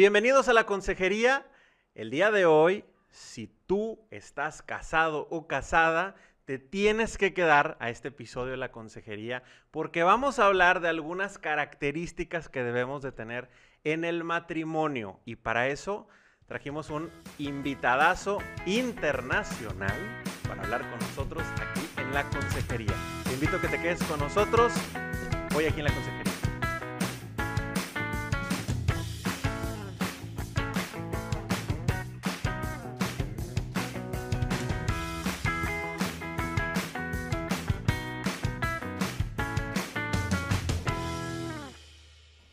Bienvenidos a la consejería. El día de hoy, si tú estás casado o casada, te tienes que quedar a este episodio de la consejería porque vamos a hablar de algunas características que debemos de tener en el matrimonio y para eso trajimos un invitadazo internacional para hablar con nosotros aquí en la consejería. Te invito a que te quedes con nosotros hoy aquí en la consejería.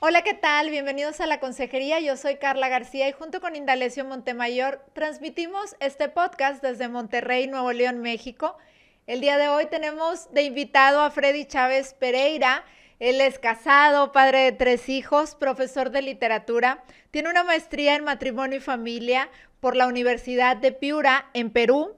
Hola, ¿qué tal? Bienvenidos a la consejería. Yo soy Carla García y junto con Indalecio Montemayor transmitimos este podcast desde Monterrey, Nuevo León, México. El día de hoy tenemos de invitado a Freddy Chávez Pereira. Él es casado, padre de tres hijos, profesor de literatura. Tiene una maestría en matrimonio y familia por la Universidad de Piura, en Perú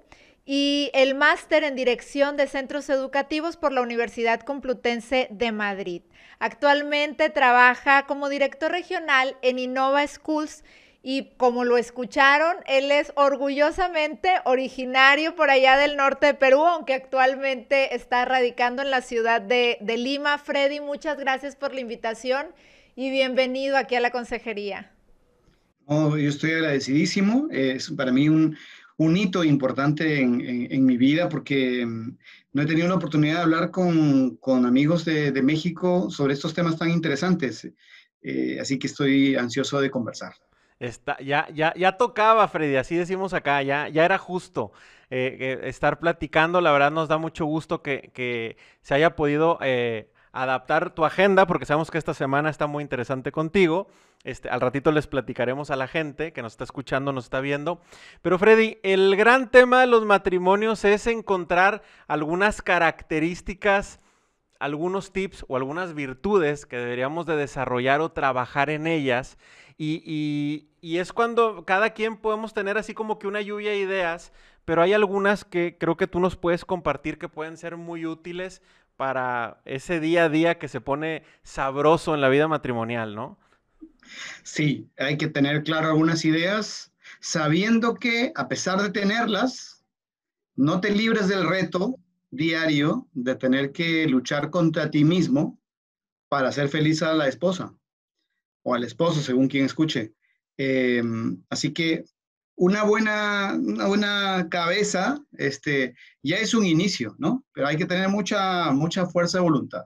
y el máster en dirección de centros educativos por la Universidad Complutense de Madrid. Actualmente trabaja como director regional en Innova Schools y como lo escucharon, él es orgullosamente originario por allá del norte de Perú, aunque actualmente está radicando en la ciudad de, Lima. Freddy, muchas gracias por la invitación y bienvenido aquí a la consejería. yo estoy agradecidísimo. Es para mí un, un hito importante en, mi vida porque mm, no he tenido la oportunidad de hablar con, amigos de, México sobre estos temas tan interesantes. Eh, así que estoy ansioso de conversar. Está, ya, ya, ya tocaba, Freddy, así decimos acá, ya, ya era justo eh, estar platicando. La verdad nos da mucho gusto que, se haya podido eh, adaptar tu agenda, porque sabemos que esta semana está muy interesante contigo. Este, al ratito les platicaremos a la gente que nos está escuchando, nos está viendo. Pero Freddy, el gran tema de los matrimonios es encontrar algunas características, algunos tips o algunas virtudes que deberíamos de desarrollar o trabajar en ellas. Y, y es cuando cada quien podemos tener así como que una lluvia de ideas, pero hay algunas que creo que tú nos puedes compartir que pueden ser muy útiles para ese día a día que se pone sabroso en la vida matrimonial, ¿no? Sí, hay que tener claro algunas ideas, sabiendo que a pesar de tenerlas, no te libres del reto diario de tener que luchar contra ti mismo para hacer feliz a la esposa o al esposo, según quien escuche. Em, así que una buena, una buena cabeza este, ya es un inicio, ¿no? Pero hay que tener mucha, mucha fuerza de voluntad.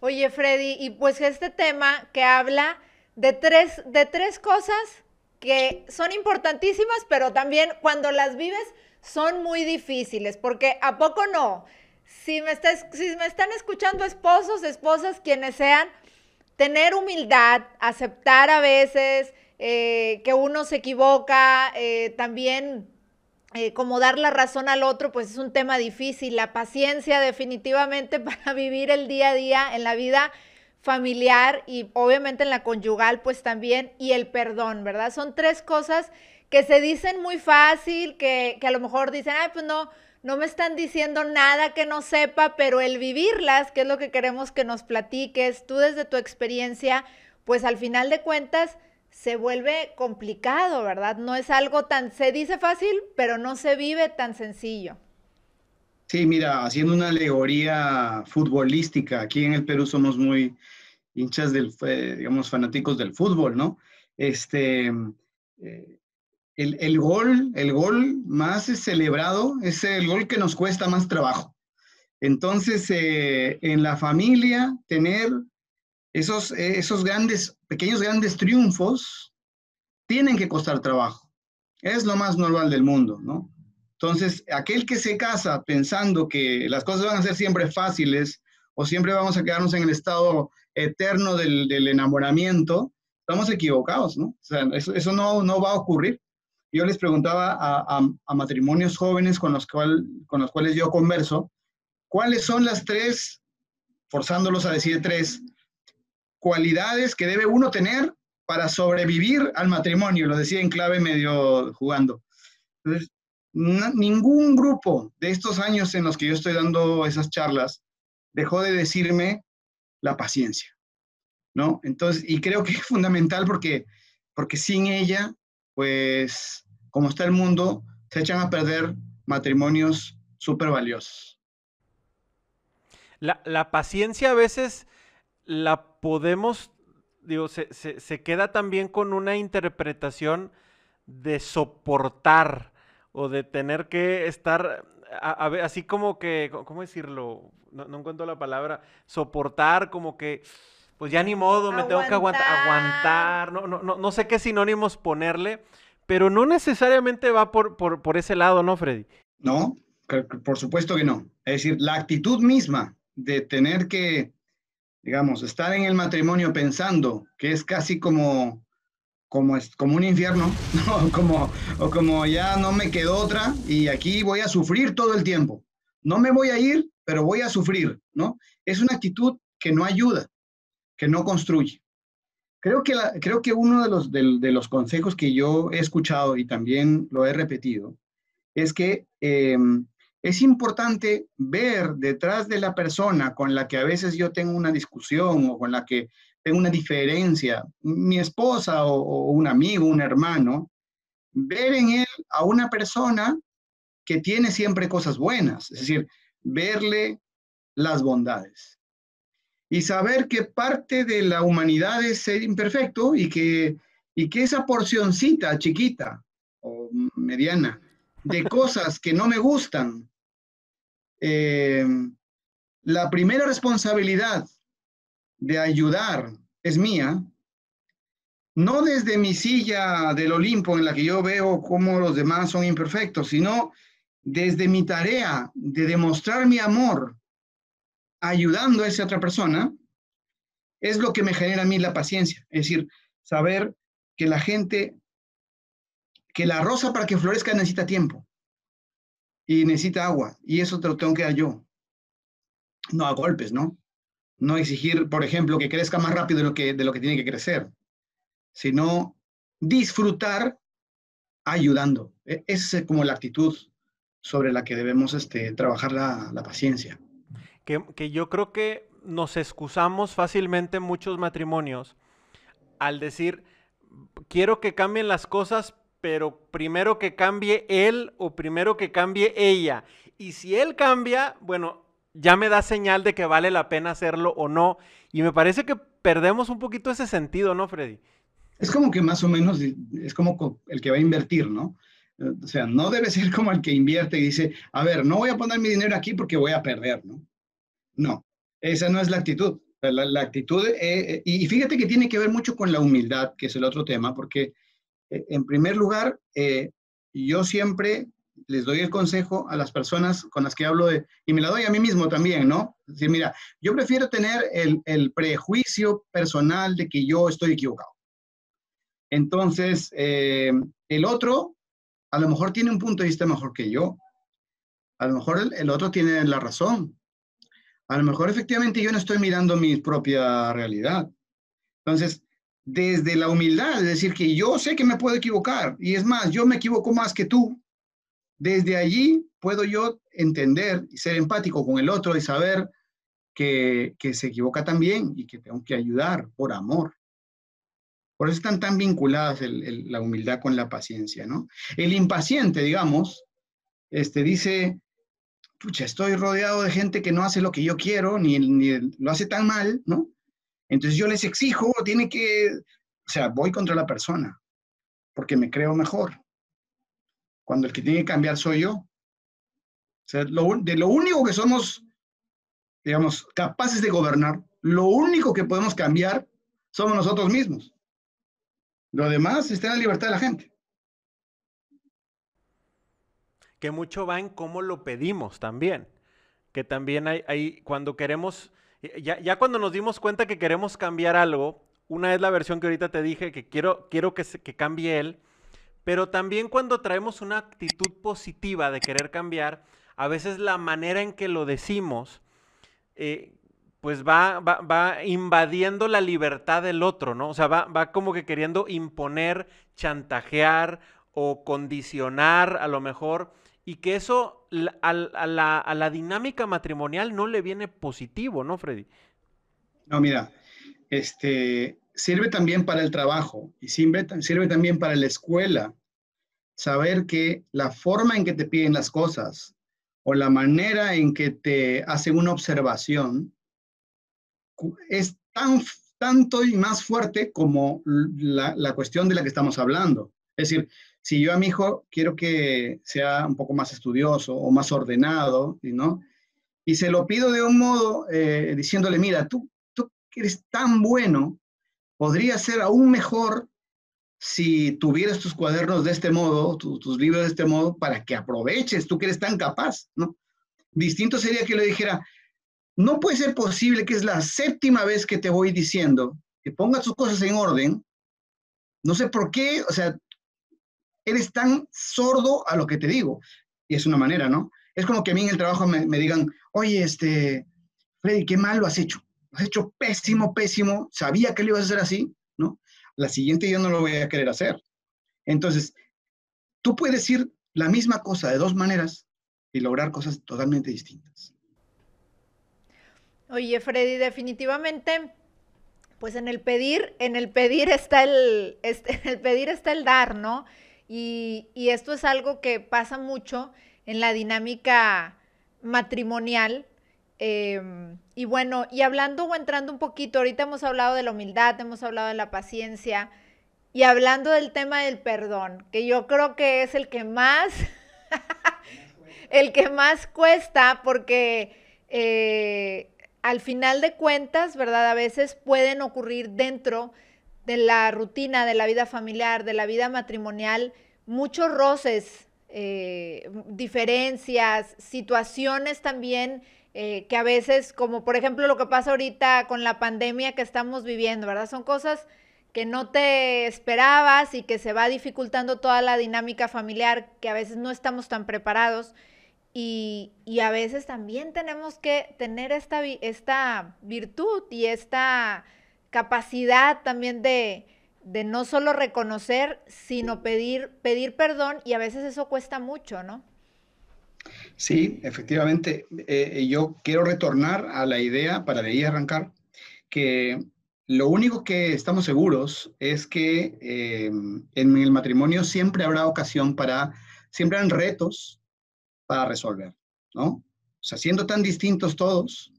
Oye, Freddy, y pues este tema que habla de tres, de tres cosas que son importantísimas, pero también cuando las vives son muy difíciles, porque ¿a poco no? Si me, si me están escuchando esposos, esposas, quienes sean, tener humildad, aceptar a veces eh, que uno se equivoca, eh, también eh, como dar la razón al otro, pues es un tema difícil. La paciencia definitivamente para vivir el día a día en la vida familiar y obviamente en la conyugal, pues también, y el perdón, ¿verdad? Son tres cosas que se dicen muy fácil, que, que a lo mejor dicen, ay, pues no, no me están diciendo nada que no sepa, pero el vivirlas, que es lo que queremos que nos platiques, tú desde tu experiencia, pues al final de cuentas, se vuelve complicado, ¿verdad? No es algo tan, se dice fácil, pero no se vive tan sencillo. Sí, mira, haciendo una alegoría futbolística, aquí en el Perú somos muy hinchas del, digamos, fanáticos del fútbol, ¿no? Este, eh, el, gol, el gol más celebrado es el gol que nos cuesta más trabajo. Entonces, eh, en la familia, tener esos, esos grandes, pequeños grandes triunfos tienen que costar trabajo. Es lo más normal del mundo, ¿no? Entonces, aquel que se casa pensando que las cosas van a ser siempre fáciles o siempre vamos a quedarnos en el estado eterno del, enamoramiento, estamos equivocados, ¿no? O sea, eso, no, no va a ocurrir. Yo les preguntaba a, a, matrimonios jóvenes con los, cual, con los cuales yo converso, ¿cuáles son las tres, forzándolos a decir tres, cualidades que debe uno tener para sobrevivir al matrimonio, lo decía en clave medio jugando. Ningún grupo de estos años en los que yo estoy dando esas charlas dejó de decirme la paciencia, ¿no? Entonces, y creo que es fundamental porque porque sin ella, pues, como está el mundo, se echan a perder matrimonios súper valiosos. La, la, paciencia a veces la podemos, digo, se, se, queda también con una interpretación de soportar o de tener que estar, así como que, ¿cómo decirlo? No, no encuentro la palabra, soportar como que pues ya ni modo, me tengo que aguantar, aguantar. No, no, no, no sé qué sinónimos ponerle, pero no necesariamente va por, por, por ese lado, ¿no, Freddy? No, por supuesto que no. Es decir, la actitud misma de tener que, digamos, estar en el matrimonio pensando que es casi como, como, es, como un infierno, como, o como ya no me quedó otra y aquí voy a sufrir todo el tiempo. No me voy a ir, pero voy a sufrir, ¿no? Es una actitud que no ayuda que no construye. Creo que, creo que uno de los, de, los consejos que yo he escuchado y también lo he repetido es que em, es importante ver detrás de la persona con la que a veces yo tengo una discusión o con la que tengo una diferencia, mi esposa o, un amigo, un hermano, ver en él a una persona que tiene siempre cosas buenas, es decir, verle las bondades. Y saber que parte de la humanidad es imperfecto y que, y que esa porcioncita chiquita o mediana de cosas que no me gustan, eh, la primera responsabilidad de ayudar es mía, no desde mi silla del Olimpo en la que yo veo cómo los demás son imperfectos, sino desde mi tarea de demostrar mi amor ayudando a esa otra persona, es lo que me genera a mí la paciencia. Es decir, saber que la gente, que la rosa para que florezca necesita tiempo y necesita agua, y eso te lo tengo que dar yo. No a golpes, ¿no? No exigir, por ejemplo, que crezca más rápido de lo que, de lo que tiene que crecer, sino disfrutar ayudando. E, esa es como la actitud sobre la que debemos este, trabajar la, la paciencia que, yo creo que nos excusamos fácilmente en muchos matrimonios al decir, quiero que cambien las cosas, pero primero que cambie él o primero que cambie ella. Y si él cambia, bueno, ya me da señal de que vale la pena hacerlo o no. Y me parece que perdemos un poquito ese sentido, ¿no, Freddy? Es como que más o menos es como el que va a invertir, ¿no? O sea, no debe ser como el que invierte y dice, a ver, no voy a poner mi dinero aquí porque voy a perder, ¿no? No, esa no es la actitud. La, actitud, eh, eh, y fíjate que tiene que ver mucho con la humildad, que es el otro tema, porque eh, en primer lugar, yo siempre les doy el consejo a las personas con las que hablo de, y me la doy a mí mismo también, ¿no? Es decir, mira, yo prefiero tener el, prejuicio personal de que yo estoy equivocado. Entonces, el otro a lo mejor tiene un punto de vista mejor que yo. A lo mejor el, el otro tiene la razón a lo mejor efectivamente yo no estoy mirando mi propia realidad. Entonces, desde la humildad, es decir, que yo sé que me puedo equivocar, y es más, yo me equivoco más que tú, desde allí puedo yo entender y ser empático con el otro y saber que, se equivoca también y que tengo que ayudar por amor. Por eso están tan vinculadas la humildad con la paciencia, ¿no? El impaciente, digamos, este, dice, pucha, estoy rodeado de gente que no hace lo que yo quiero, ni, ni lo hace tan mal, ¿no? Entonces yo les exijo, tiene que, o sea, voy contra la persona, porque me creo mejor. Cuando el que tiene que cambiar soy yo. De lo único que somos, digamos, capaces de gobernar, lo único que podemos cambiar somos nosotros mismos. Lo demás está en la libertad de la gente que mucho va en cómo lo pedimos también. Que también hay, hay cuando queremos, ya, ya, cuando nos dimos cuenta que queremos cambiar algo, una es la versión que ahorita te dije, que quiero, quiero que, que cambie él, pero también cuando traemos una actitud positiva de querer cambiar, a veces la manera en que lo decimos, eh, pues va, va, va, invadiendo la libertad del otro, ¿no? O sea, va, va como que queriendo imponer, chantajear o condicionar a lo mejor y que eso a, la, dinámica matrimonial no le viene positivo, ¿no, Freddy? No, mira, este, sirve también para el trabajo y sirve, también para la escuela. Saber que la forma en que te piden las cosas o la manera en que te hacen una observación es tan, tanto y más fuerte como la, la cuestión de la que estamos hablando. Es decir, si yo a mi hijo quiero que sea un poco más estudioso o más ordenado, ¿no? Y se lo pido de un modo eh, diciéndole, mira, tú, tú eres tan bueno, podría ser aún mejor si tuvieras tus cuadernos de este modo, tus libros de este modo, para que aproveches, tú que eres tan capaz, ¿no? Distinto sería que le dijera, no puede ser posible que es la séptima vez que te voy diciendo que pongas tus cosas en orden. No sé por qué, o sea, eres tan sordo a lo que te digo. Y es una manera, ¿no? Es como que a mí en el trabajo me, digan, oye, este, Freddy, qué mal lo has hecho. Lo has hecho pésimo, pésimo. Sabía que lo ibas a hacer así, ¿no? La siguiente yo no lo voy a querer hacer. Entonces, tú puedes decir la misma cosa de dos maneras y lograr cosas totalmente distintas. Oye, Freddy, definitivamente, pues en el pedir, en el pedir está el, este, en el pedir está el dar, ¿no? Y, esto es algo que pasa mucho en la dinámica matrimonial. Em, y bueno, y hablando o entrando un poquito, ahorita hemos hablado de la humildad, hemos hablado de la paciencia y hablando del tema del perdón, que yo creo que es el que más, el que más cuesta porque eh, al final de cuentas, ¿verdad? A veces pueden ocurrir dentro de la rutina, de la vida familiar, de la vida matrimonial, muchos roces, eh, diferencias, situaciones también eh, que a veces, como por ejemplo lo que pasa ahorita con la pandemia que estamos viviendo, ¿verdad? Son cosas que no te esperabas y que se va dificultando toda la dinámica familiar, que a veces no estamos tan preparados. Y, y a veces también tenemos que tener esta, esta virtud y esta capacidad también de, no solo reconocer, sino pedir, pedir perdón y a veces eso cuesta mucho, ¿no? Sí, efectivamente. Eh, yo quiero retornar a la idea, para de ahí arrancar, que lo único que estamos seguros es que eh, en el matrimonio siempre habrá ocasión para, siempre han retos para resolver, ¿no? O sea, siendo tan distintos todos,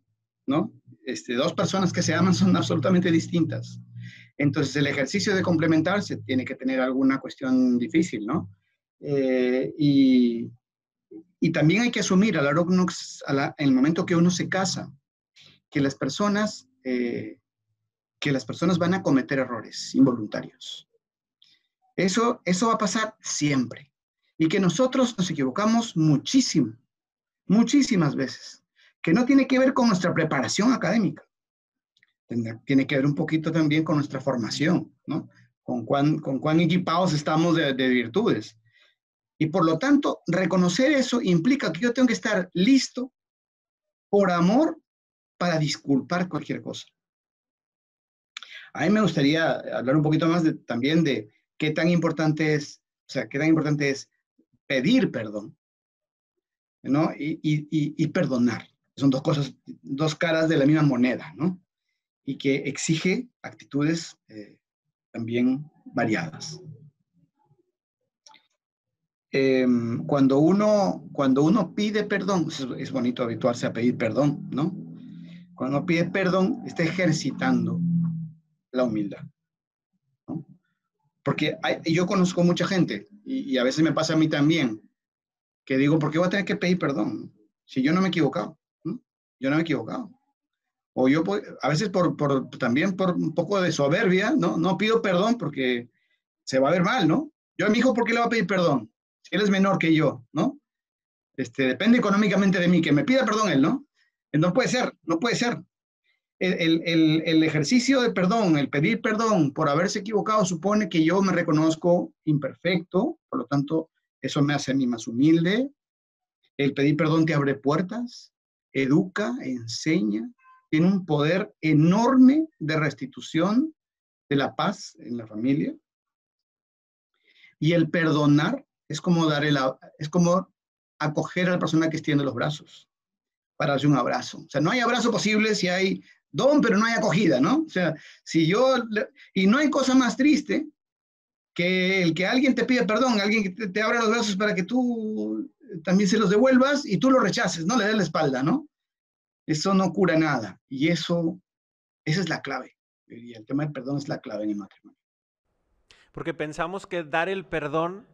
¿no? Este, dos personas que se aman son absolutamente distintas. Entonces, el ejercicio de complementarse tiene que tener alguna cuestión difícil, ¿no? Eh, y, también hay que asumir a la, en el momento que uno se casa, que las personas, eh, que las personas van a cometer errores involuntarios. Eso, eso va a pasar siempre. Y que nosotros nos equivocamos muchísimo, muchísimas veces que no tiene que ver con nuestra preparación académica, tiene que ver un poquito también con nuestra formación, ¿no? Con cuán, con cuán equipados estamos de, virtudes. Y por lo tanto, reconocer eso implica que yo tengo que estar listo por amor para disculpar cualquier cosa. A mí me gustaría hablar un poquito más de, también de qué tan importante es, o sea, qué tan importante es pedir perdón, ¿no? Y, y, y perdonar son dos cosas, dos caras de la misma moneda, ¿no? Y que exige actitudes eh, también variadas. Em, cuando, uno, cuando uno pide perdón, es, bonito habituarse a pedir perdón, ¿no? Cuando uno pide perdón, está ejercitando la humildad. ¿no? Porque yo conozco mucha gente, y, y, a veces me pasa a mí también, que digo, ¿por qué voy a tener que pedir perdón? Si yo no me he equivocado yo no me he equivocado. O yo a veces por, también por un poco de soberbia, ¿no? No pido perdón porque se va a ver mal, ¿no? Yo a mi hijo, ¿por qué le voy a pedir perdón? Él es menor que yo, ¿no? Este, depende económicamente de mí, que me pida perdón él, ¿no? No puede ser, no puede ser. El, el, el, ejercicio de perdón, el pedir perdón por haberse equivocado, supone que yo me reconozco imperfecto, por lo tanto, eso me hace a mí más humilde. El pedir perdón te abre puertas, educa, enseña, tiene un poder enorme de restitución de la paz en la familia. Y el perdonar es como dar el, es como acoger a la persona que extiende los brazos para darle un abrazo. O sea, no hay abrazo posible si hay don, pero no hay acogida, ¿no? O sea, si yo, y no hay cosa más triste que el que alguien te pide perdón, alguien que te abra los brazos para que tú también se los devuelvas y tú lo rechaces, no le des la espalda, ¿no? Eso no cura nada. Y eso, esa es la clave. Y el tema del perdón es la clave en el matrimonio. Porque pensamos que dar el perdón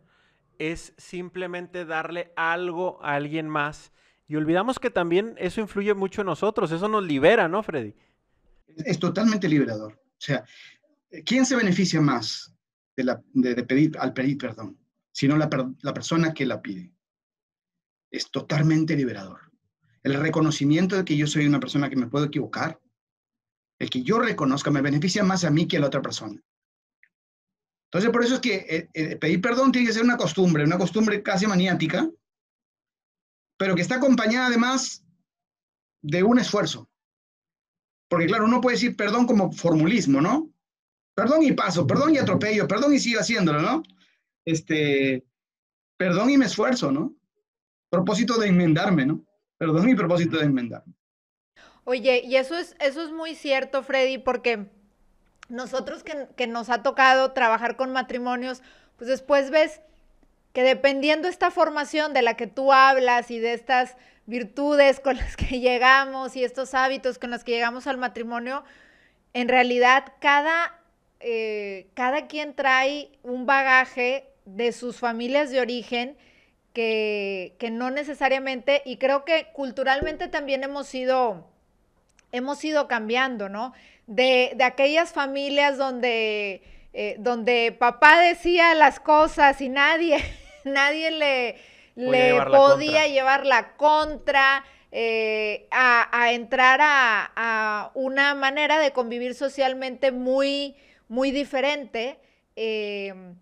es simplemente darle algo a alguien más. Y olvidamos que también eso influye mucho en nosotros, eso nos libera, ¿no, Freddy? Es totalmente liberador. O sea, ¿quién se beneficia más de, la, de, pedir, al pedir perdón? Sino la, la persona que la pide. Es totalmente liberador. El reconocimiento de que yo soy una persona que me puedo equivocar, el que yo reconozca me beneficia más a mí que a la otra persona. Entonces, por eso es que eh, eh, pedir perdón tiene que ser una costumbre, una costumbre casi maniática, pero que está acompañada además de un esfuerzo. Porque claro, uno puede decir perdón como formulismo, ¿no? Perdón y paso, perdón y atropello, perdón y sigo haciéndolo, ¿no? Este, perdón y me esfuerzo, ¿no? Propósito de enmendarme, ¿no? Perdón y propósito de enmendarme. Oye, y eso es, eso es muy cierto, Freddy, porque nosotros que, que nos ha tocado trabajar con matrimonios, pues después ves que dependiendo esta formación de la que tú hablas y de estas virtudes con las que llegamos y estos hábitos con los que llegamos al matrimonio, en realidad cada, eh, cada quien trae un bagaje de sus familias de origen que, que, no necesariamente, y creo que culturalmente también hemos ido, hemos ido cambiando, ¿no? De, de aquellas familias donde, eh, donde papá decía las cosas y nadie, nadie le, le llevar podía llevar la contra. Eh, a, entrar a, una manera de convivir socialmente muy, muy diferente. Em,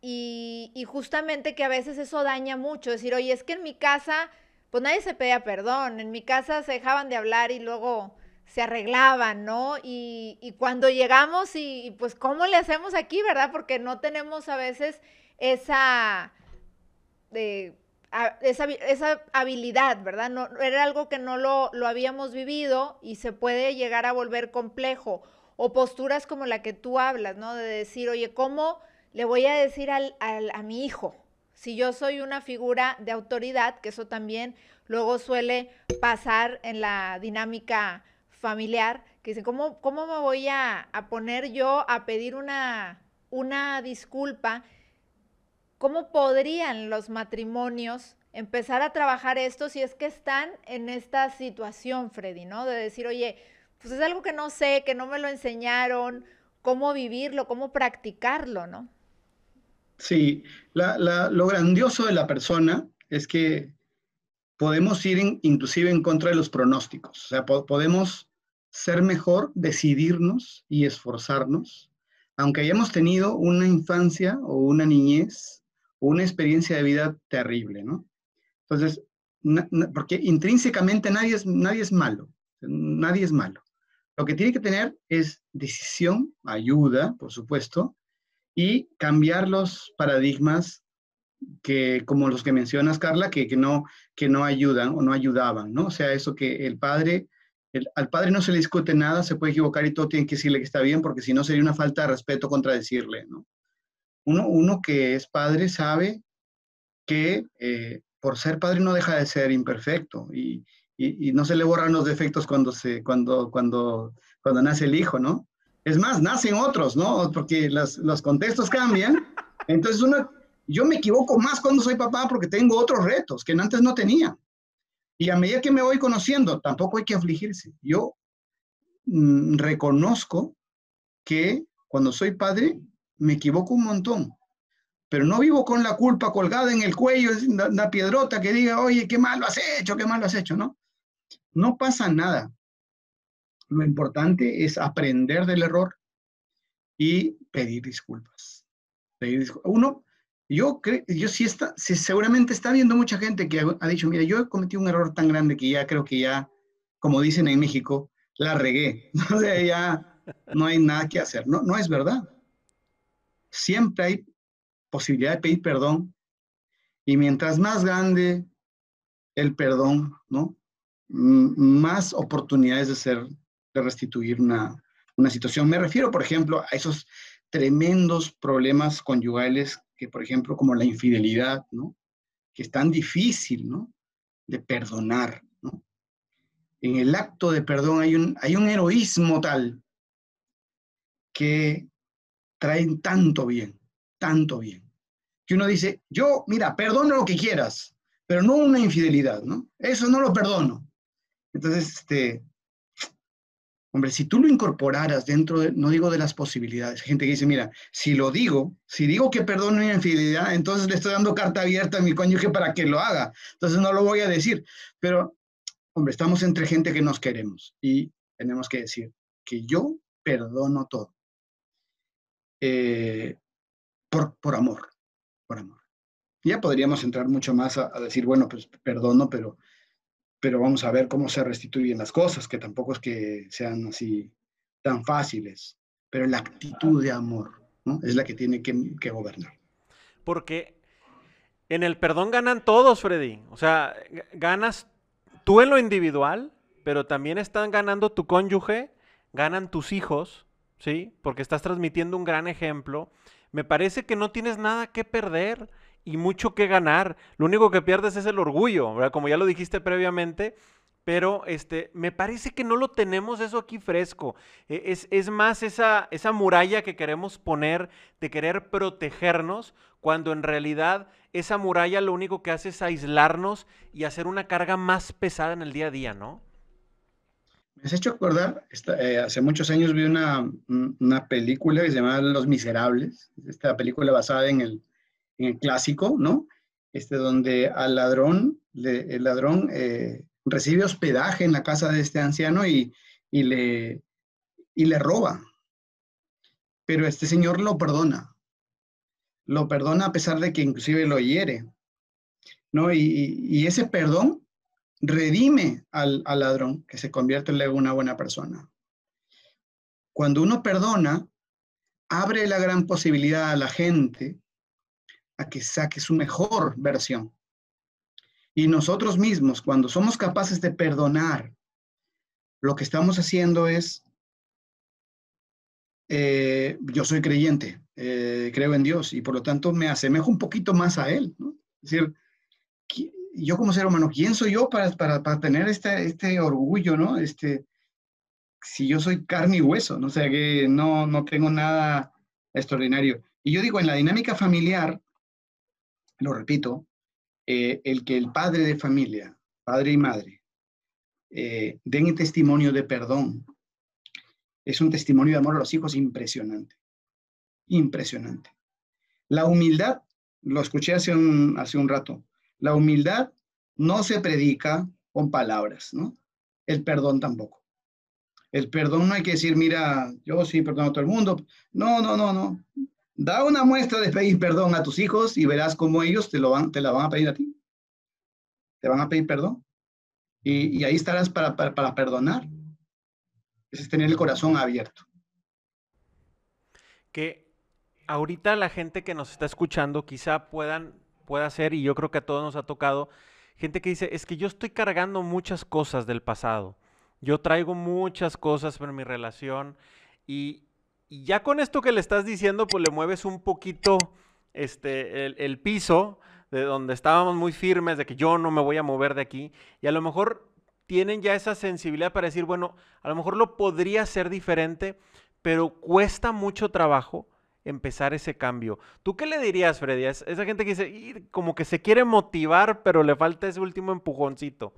y, justamente que a veces eso daña mucho, decir, oye, es que en mi casa, pues nadie se pedía perdón, en mi casa se dejaban de hablar y luego se arreglaban, ¿no? Y, cuando llegamos y, pues, ¿cómo le hacemos aquí, verdad? Porque no tenemos a veces esa de esa, esa, habilidad, ¿verdad? No, era algo que no lo, lo, habíamos vivido y se puede llegar a volver complejo. O posturas como la que tú hablas, ¿no? De decir, oye, ¿cómo le voy a decir al, a mi hijo? Si yo soy una figura de autoridad, que eso también luego suele pasar en la dinámica familiar, que dicen, ¿cómo, cómo me voy a, a poner yo a pedir una, una disculpa? ¿Cómo podrían los matrimonios empezar a trabajar esto si es que están en esta situación, Freddy, ¿no? De decir, oye, pues es algo que no sé, que no me lo enseñaron, cómo vivirlo, cómo practicarlo, ¿no? Sí, lo grandioso de la persona es que podemos ir inclusive en contra de los pronósticos, o sea, podemos ser mejor, decidirnos y esforzarnos, aunque hayamos tenido una infancia o una niñez una experiencia de vida terrible, ¿no? Entonces, porque intrínsecamente nadie es, nadie es malo, nadie es malo. Lo que tiene que tener es decisión, ayuda, por supuesto, y cambiar los paradigmas que, como los que mencionas, Carla, que, que, no, que no ayudan o no ayudaban, ¿no? O sea, eso que el padre, al padre no se le discute nada, se puede equivocar y todo tiene que decirle que está bien, porque si no sería una falta de respeto contradecirle, ¿no? Uno, que es padre sabe que eh, por ser padre no deja de ser imperfecto y, no se le borran los defectos cuando, se, cuando, cuando, cuando nace el hijo, ¿no? Es más, nacen otros, ¿no? Porque los, los contextos cambian. Entonces, uno, yo me equivoco más cuando soy papá porque tengo otros retos que antes no tenía. Y a medida que me voy conociendo, tampoco hay que afligirse. Yo mm, reconozco que cuando soy padre me equivoco un montón, pero no vivo con la culpa colgada en el cuello, una piedrota que diga, oye, qué mal lo has hecho, qué mal lo has hecho, ¿no? No pasa nada. Lo importante es aprender del error y pedir disculpas. Uno, yo creo, yo sí está, seguramente está viendo mucha gente que ha, dicho, mira, yo he cometido un error tan grande que ya creo que ya, como dicen en México, la regué. O sea, ya no hay nada que hacer. No, no es verdad siempre hay posibilidad de pedir perdón. Y mientras más grande el perdón, ¿no? más oportunidades de ser restituir una, una situación. Me refiero, por ejemplo, a esos tremendos problemas conyugales que, por ejemplo, como la infidelidad, ¿no? Que es tan difícil, ¿no? De perdonar, ¿no? En el acto de perdón hay un, hay un heroísmo tal que traen tanto bien, tanto bien, que uno dice, yo, mira, perdono lo que quieras, pero no una infidelidad, ¿no? Eso no lo perdono. Entonces, este, Hombre, si tú lo incorporaras dentro, de, no digo de las posibilidades, gente que dice, mira, si lo digo, si digo que perdono mi infidelidad, entonces le estoy dando carta abierta a mi cónyuge para que lo haga. Entonces no lo voy a decir. Pero, hombre, estamos entre gente que nos queremos y tenemos que decir que yo perdono todo. Eh, por, por amor, por amor. Ya podríamos entrar mucho más a, a decir, bueno, pues perdono, pero pero vamos a ver cómo se restituyen las cosas, que tampoco es que sean así tan fáciles, pero la actitud de amor ¿no? es la que tiene que, que gobernar. Porque en el perdón ganan todos, Freddy. O sea, ganas tú en lo individual, pero también están ganando tu cónyuge, ganan tus hijos, ¿sí? Porque estás transmitiendo un gran ejemplo. Me parece que no tienes nada que perder y mucho que ganar. Lo único que pierdes es el orgullo. Como ya lo dijiste previamente, pero este, me parece que no lo tenemos eso aquí fresco. E, es, es, más esa, esa muralla que queremos poner de querer protegernos, cuando en realidad esa muralla lo único que hace es aislarnos y hacer una carga más pesada en el día a día, ¿no? Me has hecho acordar, eh, hace muchos años vi una, una película que se llama Los Miserables, esta película basada en el, en el clásico, ¿no? Este, donde al ladrón, el ladrón eh, recibe hospedaje en la casa de este anciano y, le, y le roba. Pero este señor lo perdona. Lo perdona a pesar de que inclusive lo hiere. ¿no? Y, ese perdón redime al, al, ladrón, que se convierte en una buena persona. Cuando uno perdona, abre la gran posibilidad a la gente a que saque su mejor versión. Y nosotros mismos, cuando somos capaces de perdonar, lo que estamos haciendo es, eh, yo soy creyente, eh, creo en Dios y por lo tanto me asemejo un poquito más a Él. Es decir, yo como ser humano, ¿quién soy yo para, para, tener este, este orgullo, no? Este, si yo soy carne y hueso, no sé, que no, no tengo nada extraordinario. Y yo digo, en la dinámica familiar, lo repito, eh, el que el padre de familia, padre y madre, eh, den el testimonio de perdón, es un testimonio de amor a los hijos impresionante, impresionante. La humildad, lo escuché hace un, hace un rato, la humildad no se predica con palabras, ¿no? El perdón tampoco. El perdón no hay que decir, mira, yo sí perdono a todo el mundo. No, no, no, no. Da una muestra de pedir perdón a tus hijos y verás cómo ellos te, van, la van a pedir a ti. Te van a pedir perdón. Y, ahí estarás para, perdonar. es tener el corazón abierto. Que ahorita la gente que nos está escuchando quizá puedan, pueda ser, y yo creo que a todos nos ha tocado, gente que dice, es que yo estoy cargando muchas cosas del pasado. Yo traigo muchas cosas en mi relación y, y ya con esto que le estás diciendo, pues le mueves un poquito este, el, piso de donde estábamos muy firmes, de que yo no me voy a mover de aquí. Y a lo mejor tienen ya esa sensibilidad para decir, bueno, a lo mejor lo podría ser diferente, pero cuesta mucho trabajo empezar ese cambio. ¿Tú qué le dirías, Freddy? Esa gente que dice, como que se quiere motivar, pero le falta ese último empujoncito.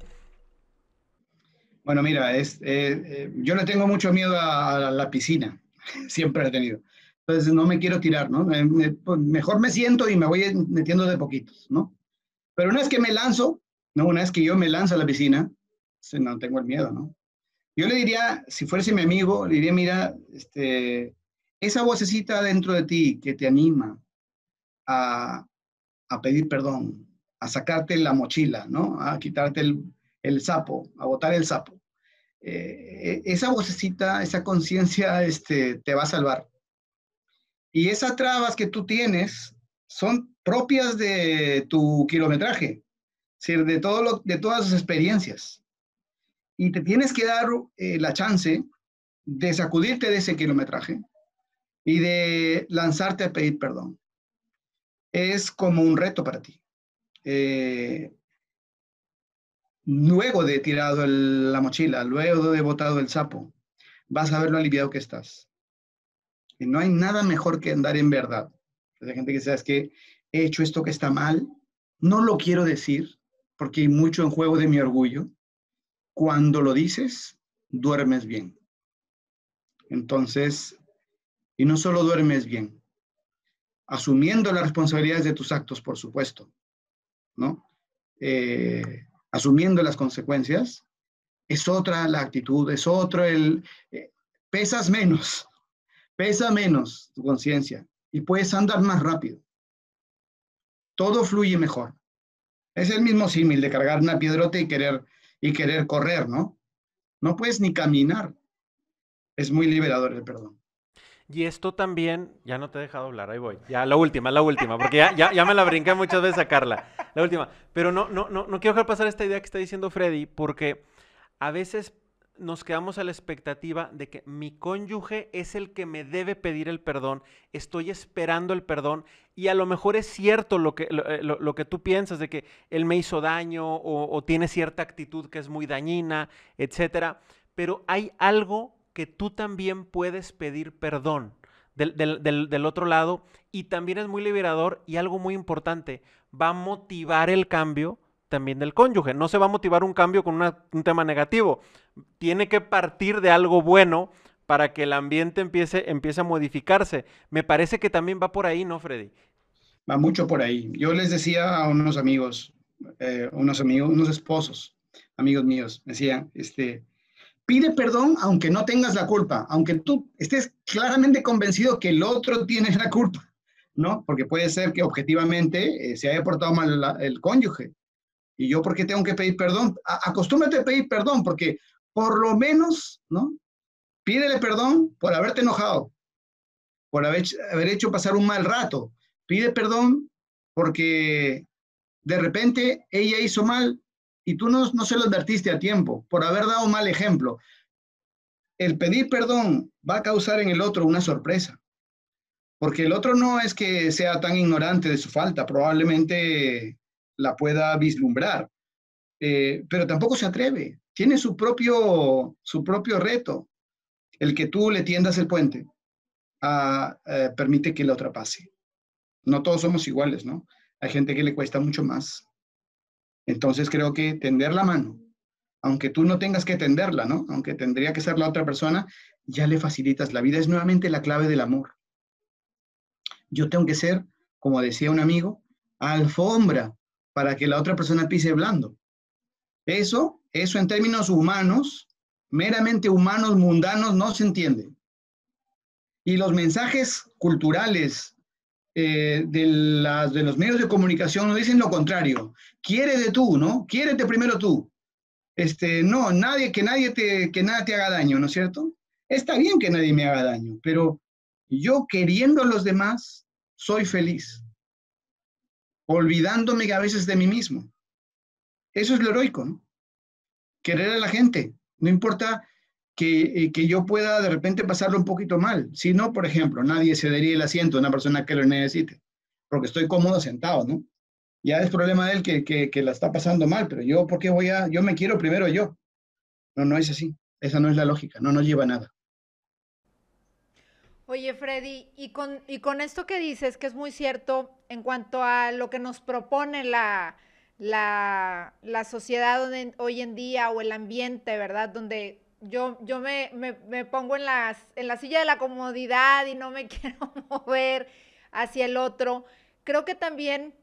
Bueno, mira, es, eh, eh, yo le tengo mucho miedo a la piscina. Siempre he tenido. Entonces no me quiero tirar, ¿no? Pues, mejor me siento y me voy metiendo de poquitos, ¿no? Pero una vez que me lanzo, ¿no? Una vez que yo me lanzo a la piscina, no tengo el miedo, ¿no? Yo le diría, si fuese mi amigo, le diría, mira, este, esa vocecita dentro de ti que te anima a, a pedir perdón, a sacarte la mochila, ¿no? A quitarte el, el sapo, a botar el sapo. Eh, esa vocecita, esa conciencia este, te va a salvar. Y esas trabas que tú tienes son propias de tu kilometraje, es de, todo lo, de todas las experiencias. Y te tienes que dar eh, la chance de sacudirte de ese kilometraje y de lanzarte a pedir perdón. Es como un reto para ti. Eh, luego de tirado la mochila, luego de botado el sapo, vas a ver lo aliviado que estás. Y no hay nada mejor que andar en verdad. Hay gente que sabe que he hecho esto que está mal, no lo quiero decir porque hay mucho en juego de mi orgullo. Cuando lo dices, duermes bien. Entonces, y no solo duermes bien, asumiendo las responsabilidades de tus actos, por supuesto, ¿no? Eh, asumiendo las consecuencias, es otra la actitud, es otro el... Eh, pesas menos, pesa menos tu conciencia y puedes andar más rápido. Todo fluye mejor. Es el mismo símil de cargar una piedrota y querer, y querer correr, ¿no? No puedes ni caminar. Es muy liberador el perdón. Y esto también, ya no te he dejado hablar, ahí voy. Ya, la última, la última, porque ya, ya, ya me la brinqué muchas veces a Carla. La última. Pero no, no, no, no quiero dejar pasar esta idea que está diciendo Freddy, porque a veces nos quedamos a la expectativa de que mi cónyuge es el que me debe pedir el perdón, estoy esperando el perdón y a lo mejor es cierto lo que, lo, eh, que tú piensas de que él me hizo daño o, tiene cierta actitud que es muy dañina, etcétera, pero hay algo que tú también puedes pedir perdón del, otro lado y también es muy liberador y algo muy importante, va a motivar el cambio también del cónyuge. No se va a motivar un cambio con un tema negativo. Tiene que partir de algo bueno para que el ambiente empiece, empiece a modificarse. Me parece que también va por ahí, ¿no, Freddy? Va mucho por ahí. Yo les decía a unos amigos, eh, unos amigos, unos esposos, amigos míos, decían, este, pide perdón aunque no tengas la culpa, aunque tú estés claramente convencido que el otro tiene la culpa, ¿no? Porque puede ser que objetivamente eh, se haya portado mal el cónyuge, ¿Y yo por qué tengo que pedir perdón? Acostúmbrate a pedir perdón, porque por lo menos, ¿no? Pídele perdón por haberte enojado, por haber hecho pasar un mal rato. Pide perdón porque de repente ella hizo mal y tú no, no se lo advertiste a tiempo, por haber dado mal ejemplo. El pedir perdón va a causar en el otro una sorpresa, porque el otro no es que sea tan ignorante de su falta, probablemente la pueda vislumbrar, eh, pero tampoco se atreve. Tiene su propio, su propio reto. El que tú le tiendas el puente a, eh, permite que la otra pase. No todos somos iguales, ¿no? Hay gente que le cuesta mucho más. Entonces creo que tender la mano, aunque tú no tengas que tenderla, ¿no? Aunque tendría que ser la otra persona, ya le facilitas la vida. Es nuevamente la clave del amor. Yo tengo que ser, como decía un amigo, alfombra para que la otra persona pise blando. Eso, eso en términos humanos, meramente humanos, mundanos, no se entiende. Y los mensajes culturales eh, de, las, de los medios de comunicación nos dicen lo contrario. Quiere de tú, ¿no? Quiérete primero tú. Este, no, nadie, que nadie te, que nada te haga daño, ¿no es cierto? Está bien que nadie me haga daño, pero yo queriendo a los demás, soy feliz olvidándome a veces de mí mismo. Eso es lo heroico, ¿no? Querer a la gente. No importa que, eh, que, yo pueda de repente pasarlo un poquito mal. Si no, por ejemplo, nadie cedería el asiento a una persona que lo necesite, porque estoy cómodo sentado, ¿no? Ya es problema de él que, que, que la está pasando mal, pero yo, ¿por qué voy a, yo me quiero primero yo? No, no es así. Esa no es la lógica, no nos lleva a nada. Oye, Freddy, y con, y con esto que dices, que es muy cierto en cuanto a lo que nos propone la, la, la sociedad hoy en día o el ambiente, ¿verdad? Donde yo, yo me, me, pongo en, las, en la silla de la comodidad y no me quiero mover hacia el otro. Creo que también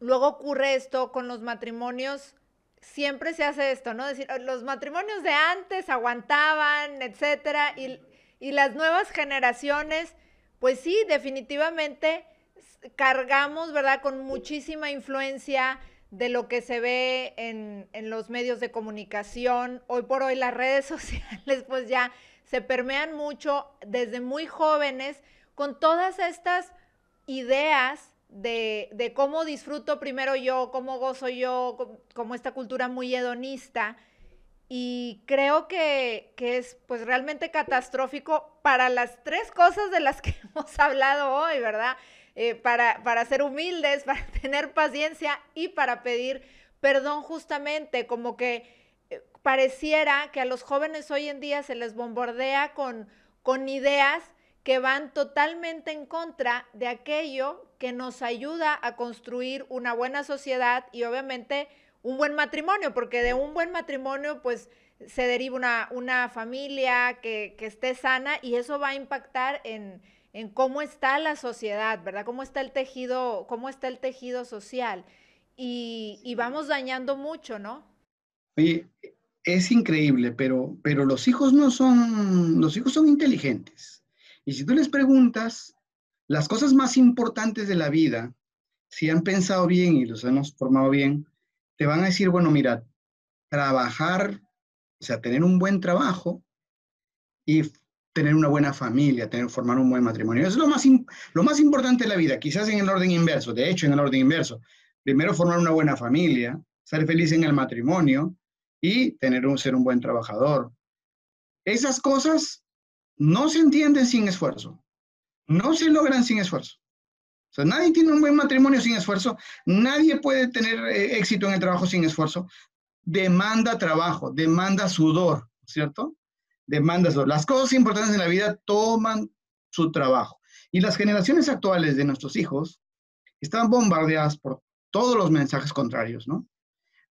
luego ocurre esto con los matrimonios. Siempre se hace esto, ¿no? decir, los matrimonios de antes aguantaban, etcétera, y y las nuevas generaciones, pues sí, definitivamente cargamos, ¿verdad? Con muchísima influencia de lo que se ve en, los medios de comunicación. Hoy por hoy las redes sociales pues ya se permean mucho desde muy jóvenes con todas estas ideas de, de cómo disfruto primero yo, cómo gozo yo, como esta cultura muy hedonista y creo que, es pues realmente catastrófico para las tres cosas de las que hemos hablado hoy, ¿verdad? Eh, para, para ser humildes, para tener paciencia y para pedir perdón justamente, como que eh, pareciera que a los jóvenes hoy en día se les bombardea con, con ideas que van totalmente en contra de aquello que nos ayuda a construir una buena sociedad y obviamente un buen matrimonio, porque de un buen matrimonio, pues se deriva una, una familia que, esté sana y eso va a impactar en, cómo está la sociedad, ¿verdad? Cómo está el tejido, cómo está el tejido social. Y, vamos dañando mucho, ¿no? Oye, es increíble, pero, pero los hijos no son, los hijos son inteligentes. Y si tú les preguntas las cosas más importantes de la vida, si han pensado bien y los hemos formado bien, te van a decir, bueno, mira, trabajar, o sea, tener un buen trabajo y tener una buena familia, tener, formar un buen matrimonio. Eso es lo más, lo más importante de la vida, quizás en el orden inverso, de hecho, en el orden inverso. Primero formar una buena familia, ser feliz en el matrimonio y tener un, ser un buen trabajador. Esas cosas no se entienden sin esfuerzo, no se logran sin esfuerzo. O sea, nadie tiene un buen matrimonio sin esfuerzo, nadie puede tener eh, éxito en el trabajo sin esfuerzo. Demanda trabajo, demanda sudor, ¿cierto? Demanda sudor. Las cosas importantes en la vida toman su trabajo. Y las generaciones actuales de nuestros hijos están bombardeadas por todos los mensajes contrarios, ¿no?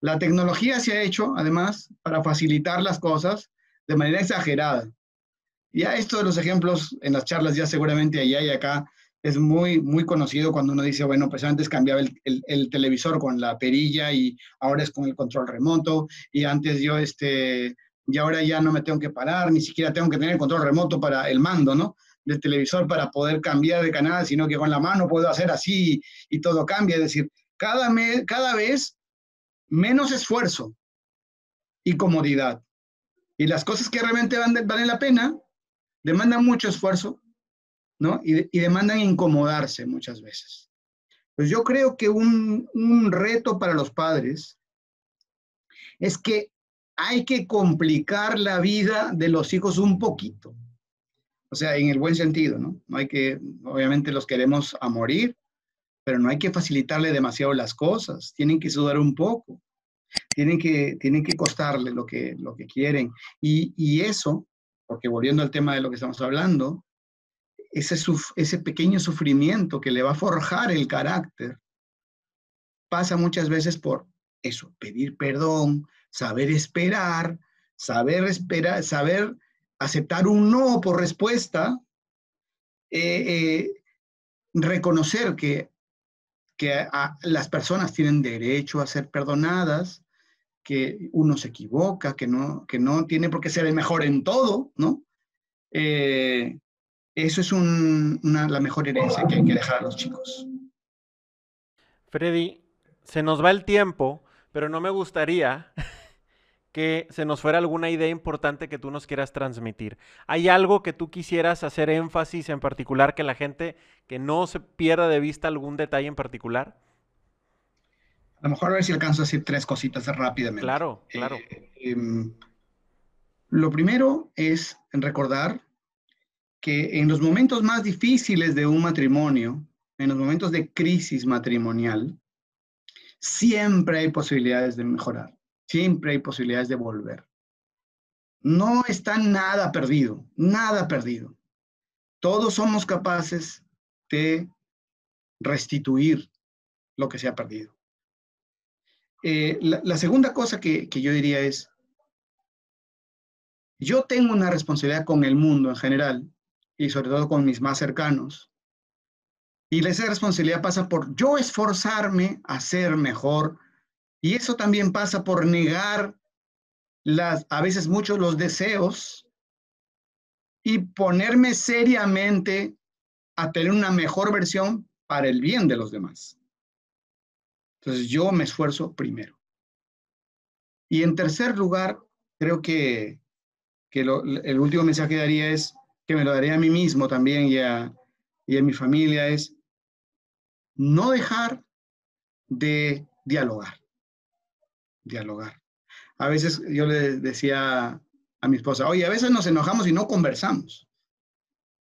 La tecnología se ha hecho, además, para facilitar las cosas de manera exagerada. Ya esto de los ejemplos en las charlas ya seguramente allá y acá es muy, muy conocido cuando uno dice, bueno, pues antes cambiaba el, televisor con la perilla y ahora es con el control remoto y antes yo, este, y ahora ya no me tengo que parar, ni siquiera tengo que tener control remoto para el mando, ¿no? Del televisor para poder cambiar de canal, sino que con la mano puedo hacer así y, todo cambia. Es decir, cada, cada vez menos esfuerzo y comodidad. Y las cosas que realmente valen la pena demandan mucho esfuerzo ¿no? Y, demandan incomodarse muchas veces. Pues yo creo que un, un reto para los padres es que hay que complicar la vida de los hijos un poquito. O sea, en el buen sentido, ¿no? No hay que, obviamente los queremos a morir, pero no hay que facilitarle demasiado las cosas. Tienen que sudar un poco. Tienen que, tienen que costarle lo que, lo que quieren. Y, y eso, porque volviendo al tema de lo que estamos hablando, ese, ese pequeño sufrimiento que le va a forjar el carácter, pasa muchas veces por eso, pedir perdón, saber esperar, saber esperar, saber aceptar un no por respuesta, eh, eh, reconocer que, que las personas tienen derecho a ser perdonadas, que uno se equivoca, que no, que no tiene por qué ser el mejor en todo, ¿no? Eh, eso es la mejor herencia que hay que dejar a los chicos. Freddy, se nos va el tiempo, pero no me gustaría que se nos fuera alguna idea importante que tú nos quieras transmitir. ¿Hay algo que tú quisieras hacer énfasis en particular que la gente que no se pierda de vista algún detalle en particular? A lo mejor a ver si alcanzo a decir tres cositas rápidamente. Claro, claro. Eh, em, lo primero es recordar que en los momentos más difíciles de un matrimonio, en los momentos de crisis matrimonial, siempre hay posibilidades de mejorar, siempre hay posibilidades de volver. No está nada perdido, nada perdido. Todos somos capaces de restituir lo que se ha perdido. Eh, la, segunda cosa que, que yo diría es, yo tengo una responsabilidad con el mundo en general y sobre todo con mis más cercanos. Y esa responsabilidad pasa por yo esforzarme a ser mejor. Y eso también pasa por negar las, a veces muchos los deseos y ponerme seriamente a tener una mejor versión para el bien de los demás. Entonces yo me esfuerzo primero. Y en tercer lugar, creo que, que el último mensaje que daría es, que me lo daría a mí mismo también y a mi familia es no dejar de dialogar. Dialogar. a veces yo le decía a mi esposa, oye, a veces nos enojamos y no conversamos.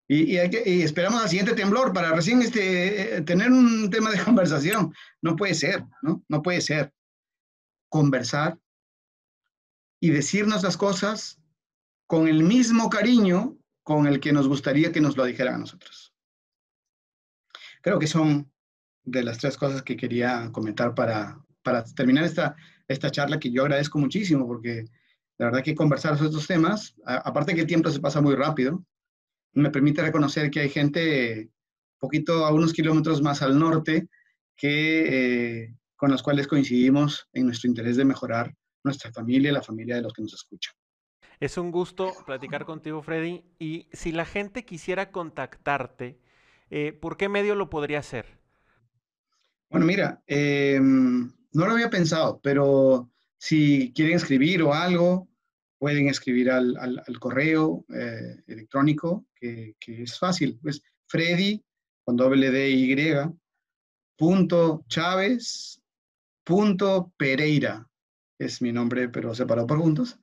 Y, esperamos al siguiente temblor para recién este, tener un tema de conversación. No puede ser, ¿no? No puede ser. Conversar y decirnos las cosas con el mismo cariño con el que nos gustaría que nos lo dijeran a nosotros. Creo que son de las tres cosas que quería comentar para, para terminar esta, esta charla que yo agradezco muchísimo porque la verdad que conversar sobre estos temas, aparte que el tiempo se pasa muy rápido, me permite reconocer que hay gente poquito a unos kilómetros más al norte que, eh, con los cuales coincidimos en nuestro interés de mejorar nuestra familia y la familia de los que nos escuchan. Es un gusto platicar contigo, Freddy. Y si la gente quisiera contactarte, eh, ¿por qué medio lo podría hacer? Bueno, mira, em, no lo había pensado, pero si quieren escribir o algo, pueden escribir al, correo eh, electrónico, que, es fácil, pues Freddy con doble D y punto Chávez punto Pereira es mi nombre, pero separado por puntos,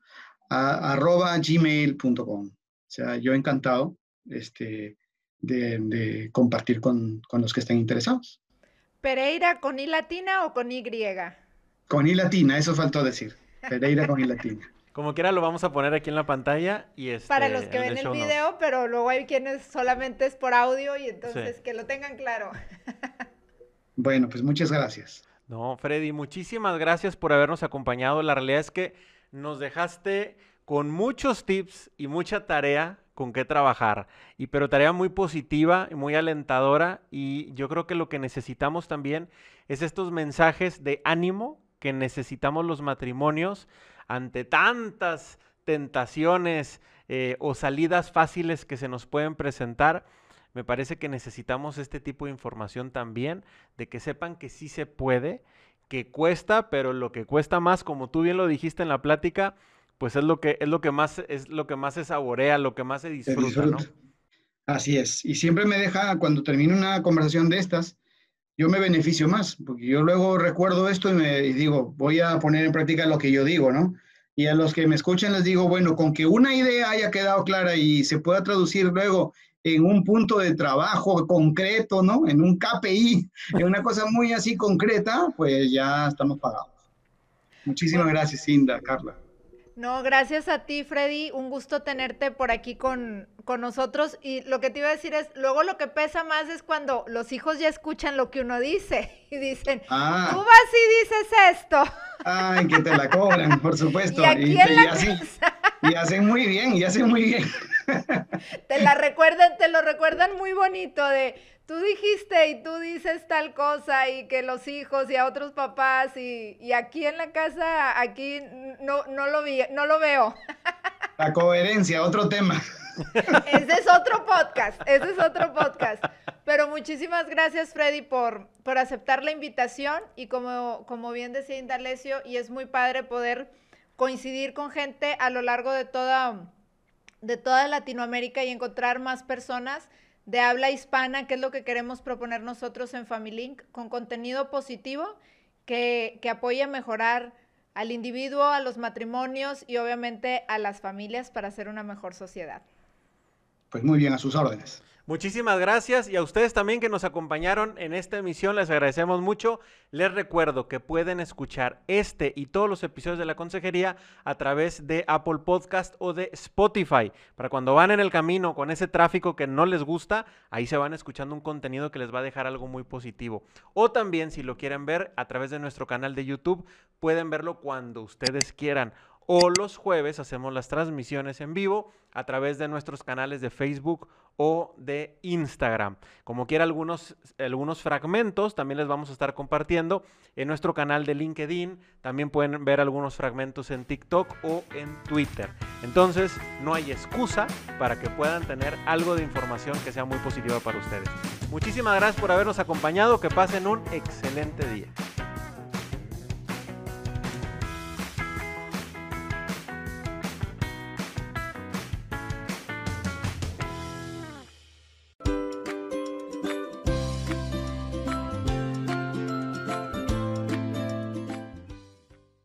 arroba gmail.com. O sea, yo encantado este, de, compartir con, con, los que estén interesados. ¿Pereira con I latina o con Y? Con I latina, eso faltó decir. Pereira con I latina. Como quiera lo vamos a poner aquí en la pantalla y este, Para los que ven el video, pero luego hay quienes solamente es por audio y entonces que lo tengan claro. bueno, pues muchas gracias. No, Freddy, muchísimas gracias por habernos acompañado. La realidad es que nos dejaste con muchos tips y mucha tarea con qué trabajar. Y pero tarea muy positiva muy alentadora. Y yo creo que lo que necesitamos también es estos mensajes de ánimo que necesitamos los matrimonios ante tantas tentaciones eh, o salidas fáciles que se nos pueden presentar, me parece que necesitamos este tipo de información también, de que sepan que sí se puede, que cuesta, pero lo que cuesta más, como tú bien lo dijiste en la plática, pues es lo que es lo que más es lo que más se saborea, lo que más se disfruta, ¿no? Así es. Y siempre me deja cuando termino una conversación de estas, yo me beneficio más, porque yo luego recuerdo esto y me digo, voy a poner en práctica lo que yo digo, ¿no? Y a los que me escuchan les digo, bueno, con que una idea haya quedado clara y se pueda traducir luego en un punto de trabajo concreto, ¿no? En un KPI, en una cosa muy así concreta, pues ya estamos pagados. Muchísimas gracias, Inda, Carla. No, gracias a ti, Freddy. Un gusto tenerte por aquí con, nosotros. Y lo que te iba a decir es, luego lo que pesa más es cuando los hijos ya escuchan lo que uno dice y dicen, ah. tú vas y dices esto. Ay, que te la cobran, por supuesto. Y, y, hacen, y hacen muy bien, y hacen muy bien. Te la recuerdan, te lo recuerdan muy bonito de tú dijiste y tú dices tal cosa y que los hijos y a otros papás y, aquí en la casa, aquí no, no, lo, vi, no lo veo. La coherencia, otro tema. Ese es otro podcast, ese es otro podcast. Pero muchísimas gracias, Freddy, por, por aceptar la invitación y como, como bien decía Indalecio, y es muy padre poder coincidir con gente a lo largo de toda, de toda Latinoamérica y encontrar más personas de habla hispana, que es lo que queremos proponer nosotros en FamilyLink, con contenido positivo que, que apoya a mejorar al individuo, a los matrimonios y obviamente a las familias para hacer una mejor sociedad. Pues muy bien, a sus órdenes. Muchísimas gracias y a ustedes también que nos acompañaron en esta emisión, les agradecemos mucho. Les recuerdo que pueden escuchar este y todos los episodios de la consejería a través de Apple Podcast o de Spotify. Para cuando van en el camino con ese tráfico que no les gusta, ahí se van escuchando un contenido que les va a dejar algo muy positivo. O también si lo quieren ver a través de nuestro canal de YouTube, pueden verlo cuando ustedes quieran o los jueves hacemos las transmisiones en vivo a través de nuestros canales de Facebook o de Instagram. Como quiera, algunos, algunos fragmentos también les vamos a estar compartiendo en nuestro canal de LinkedIn. También pueden ver algunos fragmentos en TikTok o en Twitter. Entonces, no hay excusa para que puedan tener algo de información que sea muy positiva para ustedes. Muchísimas gracias por habernos acompañado. Que pasen un excelente día.